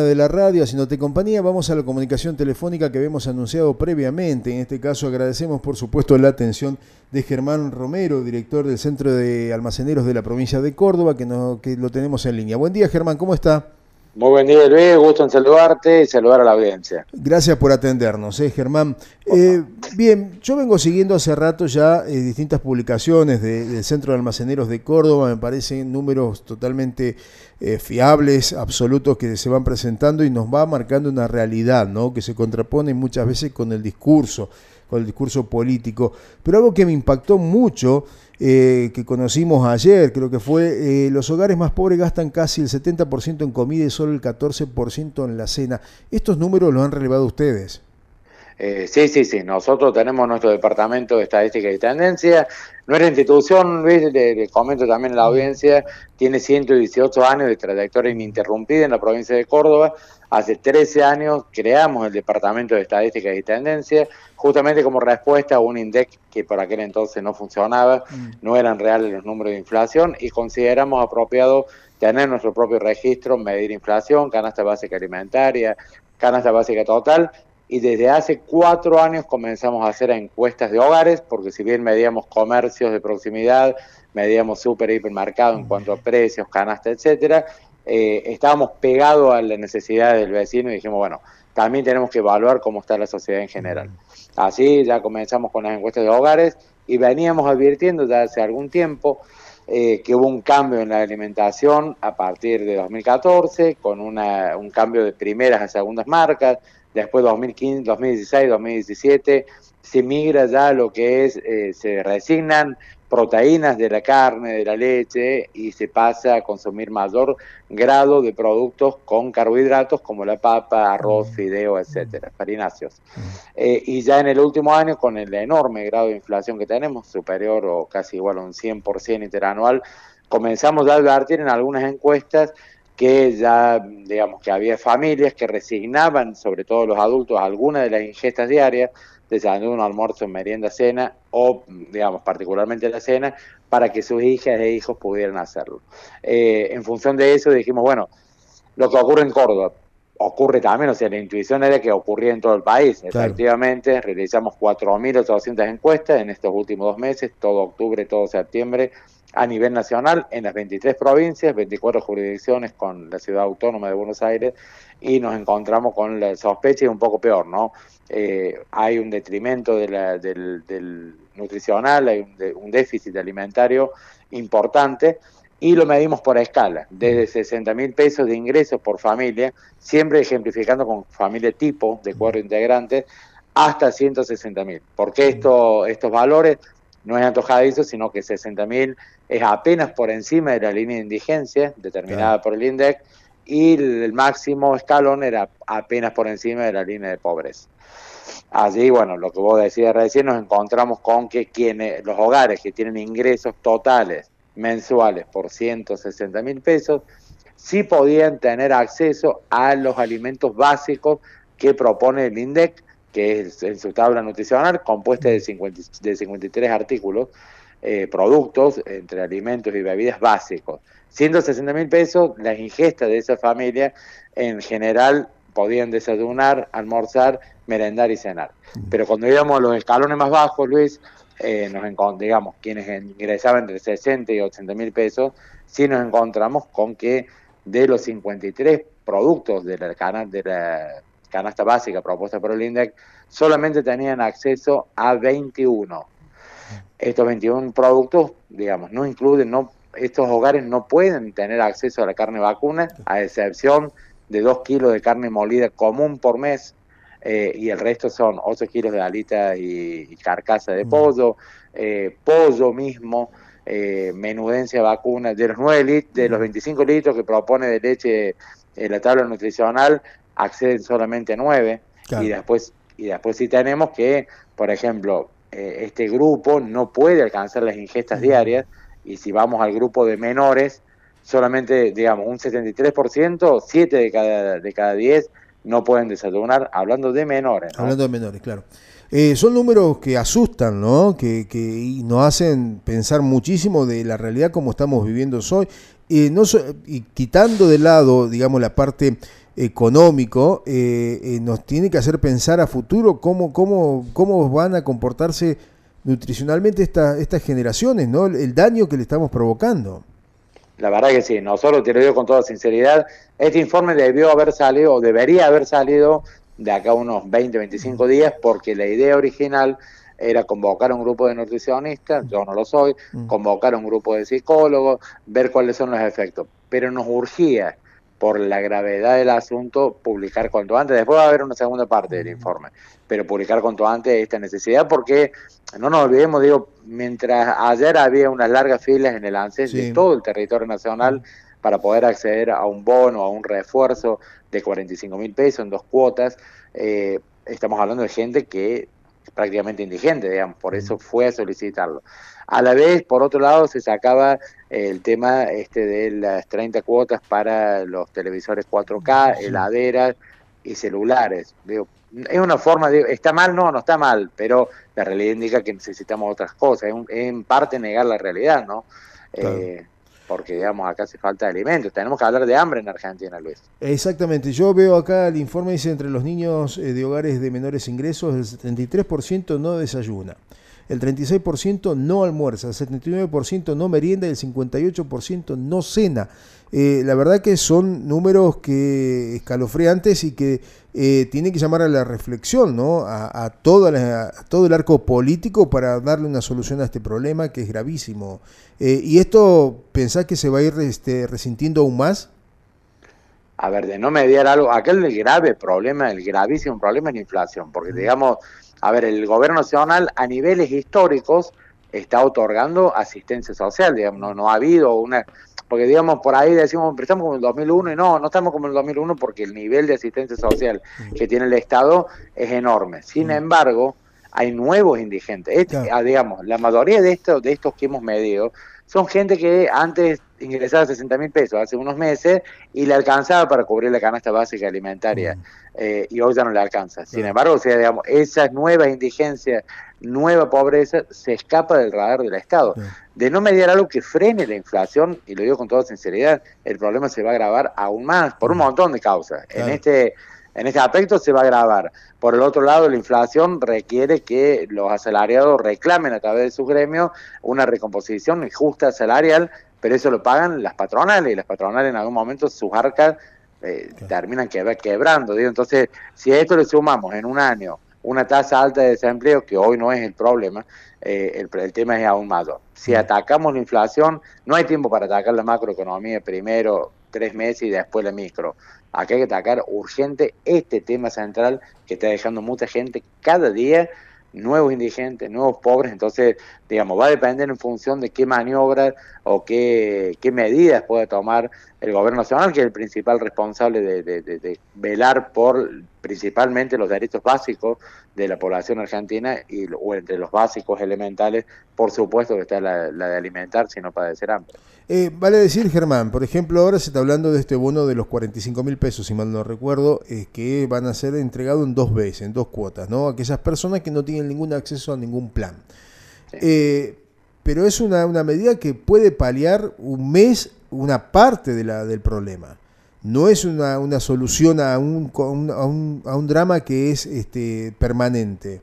de la radio, haciéndote compañía, vamos a la comunicación telefónica que habíamos anunciado previamente. En este caso agradecemos por supuesto la atención de Germán Romero, director del Centro de Almaceneros de la provincia de Córdoba, que, no, que lo tenemos en línea. Buen día Germán, ¿cómo está? Muy buen día Luis, gusto en saludarte y saludar a la audiencia. Gracias por atendernos, eh, Germán. Eh, bien, yo vengo siguiendo hace rato ya eh, distintas publicaciones del Centro de Almaceneros de Córdoba, me parecen números totalmente eh, fiables, absolutos que se van presentando y nos va marcando una realidad, ¿no? Que se contrapone muchas veces con el discurso, el discurso político. Pero algo que me impactó mucho eh, que conocimos ayer, creo que fue, eh, los hogares más pobres gastan casi el 70% en comida y solo el 14% en la cena. ¿Estos números los han relevado ustedes? Eh, sí, sí, sí. Nosotros tenemos nuestro departamento de estadística y tendencia. Nuestra institución, Luis, le, comento también a la audiencia, tiene 118 años de trayectoria ininterrumpida en la provincia de Córdoba. Hace 13 años creamos el departamento de estadística y tendencia, justamente como respuesta a un INDEC que por aquel entonces no funcionaba, mm. no eran reales los números de inflación y consideramos apropiado tener nuestro propio registro, medir inflación, canasta básica alimentaria, canasta básica total y desde hace cuatro años comenzamos a hacer encuestas de hogares, porque si bien medíamos comercios de proximidad, medíamos super hipermercado en cuanto a precios, canasta, etcétera, eh, estábamos pegados a la necesidad del vecino y dijimos, bueno, también tenemos que evaluar cómo está la sociedad en general. Así ya comenzamos con las encuestas de hogares y veníamos advirtiendo ya hace algún tiempo eh, que hubo un cambio en la alimentación a partir de 2014, con una, un cambio de primeras a segundas marcas, después 2015, 2016, 2017, se migra ya a lo que es, eh, se resignan proteínas de la carne, de la leche y se pasa a consumir mayor grado de productos con carbohidratos como la papa, arroz, mm. fideo, etcétera, farináceos. Mm. Eh, y ya en el último año, con el enorme grado de inflación que tenemos, superior o casi igual a un 100% interanual, comenzamos a advertir en algunas encuestas que ya, digamos, que había familias que resignaban, sobre todo los adultos, algunas de las ingestas diarias, desayuno, almuerzo, merienda, cena, o, digamos, particularmente la cena, para que sus hijas e hijos pudieran hacerlo. Eh, en función de eso dijimos, bueno, lo que ocurre en Córdoba, ocurre también, o sea, la intuición era que ocurría en todo el país. Efectivamente, realizamos 4.800 encuestas en estos últimos dos meses, todo octubre, todo septiembre, a nivel nacional en las 23 provincias, 24 jurisdicciones con la ciudad autónoma de Buenos Aires y nos encontramos con la sospecha y un poco peor, ¿no? Eh, hay un detrimento de del, nutricional, hay un, déficit alimentario importante y lo medimos por escala, desde 60 mil pesos de ingresos por familia, siempre ejemplificando con familia tipo de cuatro integrantes, hasta 160 mil. ¿Por qué esto, estos valores? No es antojadizo, sino que 60.000 es apenas por encima de la línea de indigencia determinada por el INDEC y el máximo escalón era apenas por encima de la línea de pobreza. Allí, bueno, lo que vos decías recién, nos encontramos con que quienes, los hogares que tienen ingresos totales mensuales por 160 mil pesos, sí podían tener acceso a los alimentos básicos que propone el INDEC, que es en su tabla nutricional, compuesta de, 50, de 53 artículos, eh, productos entre alimentos y bebidas básicos. 160 mil pesos, las ingestas de esa familia en general podían desayunar, almorzar, merendar y cenar. Pero cuando íbamos a los escalones más bajos, Luis, eh, nos digamos, quienes ingresaban entre 60 y 80 mil pesos, sí nos encontramos con que de los 53 productos de la, de la canasta básica propuesta por el INDEC, solamente tenían acceso a 21. Estos 21 productos, digamos, no incluyen, no, estos hogares no pueden tener acceso a la carne vacuna, a excepción de 2 kilos de carne molida común por mes, eh, y el resto son 8 kilos de alita y, carcasa de mm. pollo, eh, pollo mismo, eh, menudencia vacuna, de los 9 litros, de los 25 litros que propone de leche la tabla nutricional, acceden solamente nueve y después y después sí tenemos que, por ejemplo, eh, este grupo no puede alcanzar las ingestas diarias y si vamos al grupo de menores, solamente, digamos, un 73%, 7 de cada, de cada 10 no pueden desayunar, hablando de menores. Hablando de menores, claro. Eh, son números que asustan, ¿no? Que, que nos hacen pensar muchísimo de la realidad como estamos viviendo hoy. no y quitando de lado, digamos, la parte económico, eh, nos tiene que hacer pensar a futuro cómo, cómo, cómo van a comportarse nutricionalmente esta, estas generaciones, ¿no? El, daño que le estamos provocando. La verdad que sí, nosotros te lo digo con toda sinceridad, este informe debió haber salido, o debería haber salido de acá unos 20, 25 días, porque la idea original era convocar a un grupo de nutricionistas, yo no lo soy, mm. convocar a un grupo de psicólogos, ver cuáles son los efectos. Pero nos urgía, por la gravedad del asunto, publicar cuanto antes. Después va a haber una segunda parte del informe, pero publicar cuanto antes esta necesidad, porque no nos olvidemos, digo, mientras ayer había unas largas filas en el ANSES de todo el territorio nacional para poder acceder a un bono, a un refuerzo de 45 mil pesos en dos cuotas, eh, estamos hablando de gente que prácticamente indigente, digamos, por eso fue a solicitarlo. A la vez, por otro lado, se sacaba el tema este de las 30 cuotas para los televisores 4K, heladeras y celulares. Digo, es una forma, de, ¿está mal? No, no está mal, pero la realidad indica que necesitamos otras cosas. Es, en parte negar la realidad, ¿no? Eh, porque digamos acá hace falta de alimentos. Tenemos que hablar de hambre en Argentina, Luis. Exactamente. Yo veo acá el informe dice entre los niños eh, de hogares de menores ingresos el 73% no desayuna. El 36% no almuerza, el 79% no merienda y el 58% no cena. Eh, la verdad que son números que escalofriantes y que eh, tienen que llamar a la reflexión, ¿no? A, todo el arco político para darle una solución a este problema que es gravísimo. Eh, ¿Y esto pensás que se va a ir este, resintiendo aún más? A ver, de no mediar algo, aquel el grave problema, el gravísimo problema es la inflación, porque digamos, a ver, el gobierno nacional a niveles históricos está otorgando asistencia social, digamos, no, no ha habido una porque digamos por ahí decimos, estamos como en el 2001 y no, no estamos como en el 2001 porque el nivel de asistencia social que tiene el Estado es enorme. Sin embargo, hay nuevos indigentes. Este, ah, digamos, la mayoría de estos, de estos que hemos medido son gente que antes ingresaba 60 mil pesos hace unos meses y le alcanzaba para cubrir la canasta básica alimentaria eh, y hoy ya no le alcanza. Sin embargo, o sea, digamos, esa nueva indigencia, nueva pobreza se escapa del radar del Estado. De no mediar algo que frene la inflación, y lo digo con toda sinceridad, el problema se va a agravar aún más por un montón de causas. En este en este aspecto se va a agravar. Por el otro lado, la inflación requiere que los asalariados reclamen a través de su gremio una recomposición justa salarial pero eso lo pagan las patronales y las patronales en algún momento sus arcas eh, terminan quebrando. Entonces, si a esto le sumamos en un año una tasa alta de desempleo, que hoy no es el problema, eh, el, el, tema es aún mayor. Si atacamos la inflación, no hay tiempo para atacar la macroeconomía primero, tres meses y después la micro. Aquí hay que atacar urgente este tema central que está dejando mucha gente cada día nuevos indigentes, nuevos pobres, entonces, digamos, va a depender en función de qué maniobras o qué, qué medidas puede tomar el gobierno nacional, que es el principal responsable de, velar por principalmente los derechos básicos de la población argentina y o entre los básicos elementales, por supuesto que está la, de alimentar, sino padecer hambre. Eh, vale decir, Germán, por ejemplo, ahora se está hablando de este bono de los 45 mil pesos, si mal no recuerdo, es que van a ser entregados en dos veces, en dos cuotas, ¿no? Aquellas personas que no tienen ningún acceso a ningún plan. Eh, pero es una, una medida que puede paliar un mes, una parte de la, del problema no es una, una solución a un, a, un, a un drama que es este, permanente.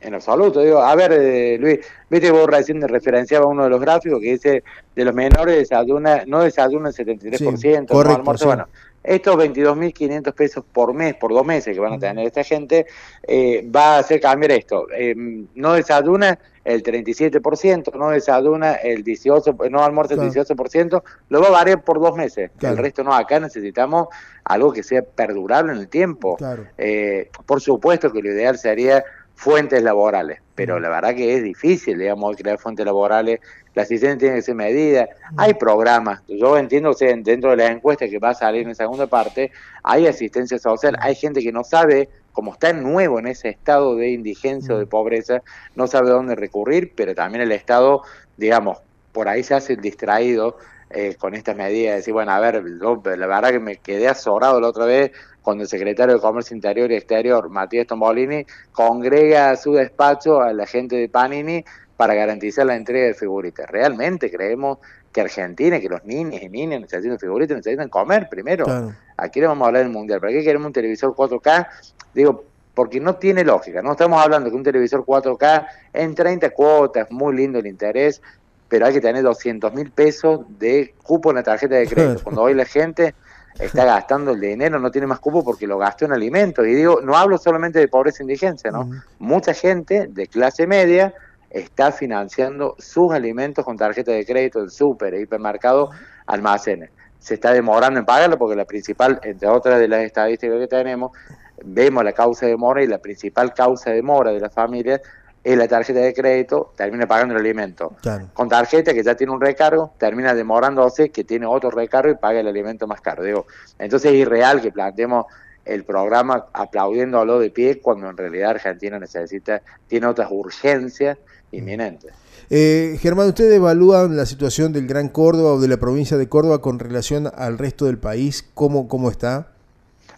En absoluto, digo, a ver, eh, Luis, viste vos recién referenciaba uno de los gráficos que dice de los menores desayuna, no desayunan el 73%, correcto, no bueno, estos 22.500 pesos por mes, por dos meses que van a tener esta gente, eh, va a hacer cambiar esto. Eh, no desayuna el 37%, no desayuna el 18%, no almuerza el 18%, lo va a variar por dos meses. El resto no, acá necesitamos algo que sea perdurable en el tiempo. Eh, por supuesto que lo ideal sería fuentes laborales, pero la verdad que es difícil, digamos, crear fuentes laborales, la asistencia tiene que ser medida, hay programas, yo entiendo, o sea, dentro de las encuestas que va a salir en la segunda parte, hay asistencia social, hay gente que no sabe, como está nuevo en ese estado de indigencia o de pobreza, no sabe dónde recurrir, pero también el Estado, digamos, por ahí se hace el distraído eh, con estas medidas, decir, bueno, a ver, la verdad que me quedé azorado la otra vez cuando el secretario de Comercio Interior y Exterior, Matías Tombolini, congrega a su despacho a la gente de Panini para garantizar la entrega de figuritas. Realmente creemos que Argentina, que los niños y niñas necesitan figuritas, necesitan comer primero. Aquí le vamos a hablar del mundial. ¿Para qué queremos un televisor 4K? Digo, porque no tiene lógica. No estamos hablando que un televisor 4K en 30 cuotas, muy lindo el interés, pero hay que tener 200 mil pesos de cupo en la tarjeta de crédito. Cuando hoy la gente está gastando el dinero, no tiene más cupo porque lo gastó en alimentos. Y digo, no hablo solamente de pobreza e indigencia, ¿no? Mucha gente de clase media está financiando sus alimentos con tarjeta de crédito del súper, hipermercado, almacenes. Se está demorando en pagarlo porque la principal, entre otras de las estadísticas que tenemos, vemos la causa de demora y la principal causa de demora de las familias es la tarjeta de crédito, termina pagando el alimento. Con tarjeta que ya tiene un recargo, termina demorándose que tiene otro recargo y paga el alimento más caro. Digo, entonces es irreal que planteemos el programa aplaudiéndolo de pie cuando en realidad Argentina necesita, tiene otras urgencias inminentes. Eh, Germán, ¿usted evalúa la situación del Gran Córdoba o de la provincia de Córdoba con relación al resto del país? ¿Cómo, cómo está?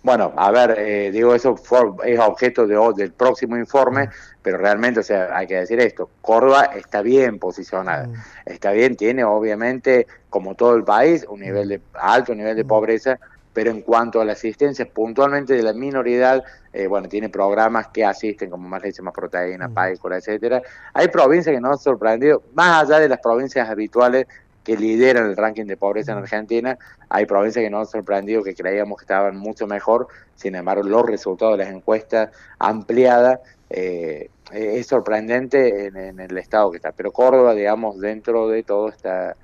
Bueno, a ver, eh, digo, eso es objeto de, del próximo informe, pero realmente, o sea, hay que decir esto, Córdoba está bien posicionada, mm. está bien, tiene obviamente, como todo el país, un nivel de alto nivel de mm. pobreza, pero en cuanto a la asistencia puntualmente de la minoridad, eh, bueno, tiene programas que asisten como más leche, más proteína, mm. etcétera. Hay provincias que nos han sorprendido, más allá de las provincias habituales que lideran el ranking de pobreza en Argentina. Hay provincias que nos han sorprendido, que creíamos que estaban mucho mejor, sin embargo los resultados de las encuestas ampliadas eh, es sorprendente en, el estado que está. Pero Córdoba, digamos, dentro de todo está,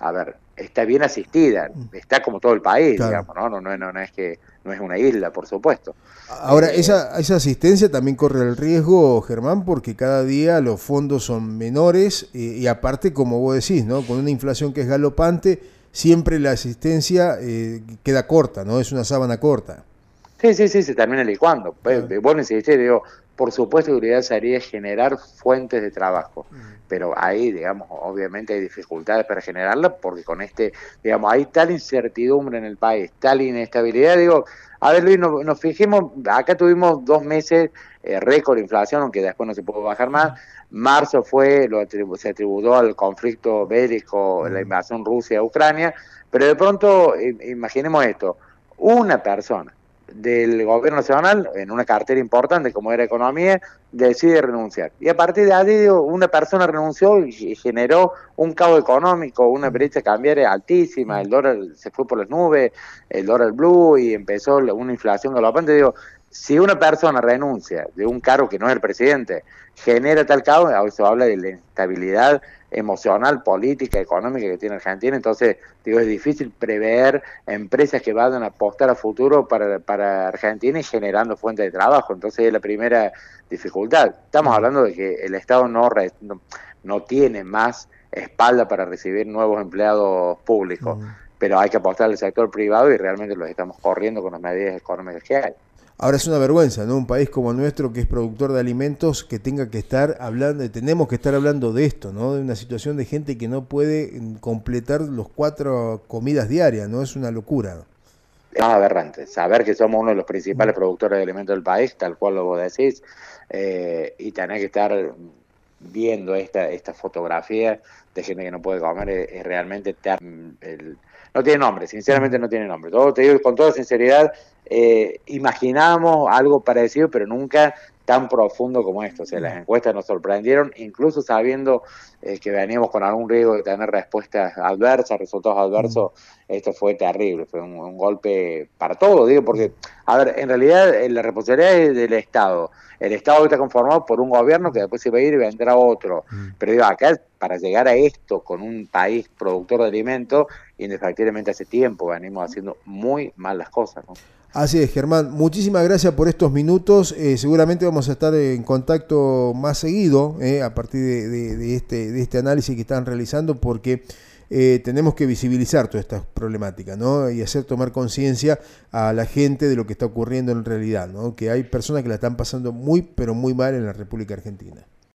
a ver, está bien asistida, está como todo el país, digamos, ¿no? No, no, no es que no es una isla, por supuesto. Ahora, eh, esa, esa asistencia también corre el riesgo, Germán, porque cada día los fondos son menores y, aparte, como vos decís, ¿no? Con una inflación que es galopante, siempre la asistencia eh, queda corta, ¿no? Es una sábana corta. Sí, sí, sí, se termina licuando. Bueno, Vos digo, por supuesto que la idea sería generar fuentes de trabajo, mm. pero ahí, digamos, obviamente hay dificultades para generarla porque con este, digamos, hay tal incertidumbre en el país, tal inestabilidad, digo, a ver Luis, nos, fijemos, acá tuvimos dos meses eh, récord inflación, aunque después no se pudo bajar más, marzo fue, lo se atribuyó al conflicto bélico, la mm. invasión Rusia a Ucrania, pero de pronto, imaginemos esto, una persona del gobierno nacional, en una cartera importante como era economía, decide renunciar. Y a partir de ahí una persona renunció y generó un caos económico, una brecha cambiaria altísima, el dólar se fue por las nubes, el dólar blue y empezó una inflación galopante. Digo, si una persona renuncia de un cargo que no es el presidente, genera tal caos, se habla de la instabilidad emocional, política, económica que tiene Argentina, entonces digo, es difícil prever empresas que vayan a apostar a futuro para, para Argentina y generando fuentes de trabajo, entonces es la primera dificultad. Estamos hablando de que el Estado no, no, tiene más espalda para recibir nuevos empleados públicos, pero hay que apostar al sector privado y realmente los estamos corriendo con las medidas económicas que hay. Ahora es una vergüenza, ¿no? Un país como el nuestro que es productor de alimentos que tenga que estar hablando, tenemos que estar hablando de esto, ¿no? De una situación de gente que no puede mm, completar los cuatro comidas diarias, ¿no? Es una locura. Es aberrante. Saber que somos uno de los principales productores de alimentos del país, tal cual lo vos decís, eh, y tener que estar viendo esta, esta fotografía de gente que no puede comer es, realmente el, no tiene nombre, sinceramente no tiene nombre. Todo te digo con toda sinceridad, eh, imaginamos algo parecido, pero nunca tan profundo como esto. O sea, las encuestas nos sorprendieron, incluso sabiendo eh, que veníamos con algún riesgo de tener respuestas adversas, resultados adversos. Esto fue terrible, fue un, golpe para todo, digo, porque, a ver, en realidad la responsabilidad es del Estado. El Estado está conformado por un gobierno que después se va a ir y vendrá otro. Pero digo, acá para llegar a esto con un país productor de alimentos, indefectiblemente hace tiempo venimos haciendo muy mal las cosas. ¿no? Así es, Germán. Muchísimas gracias por estos minutos. Eh, seguramente vamos a estar en contacto más seguido eh, a partir de, este, de este análisis que están realizando porque eh, tenemos que visibilizar todas estas problemáticas ¿no? y hacer tomar conciencia a la gente de lo que está ocurriendo en realidad, ¿no? que hay personas que la están pasando muy, pero muy mal en la República Argentina.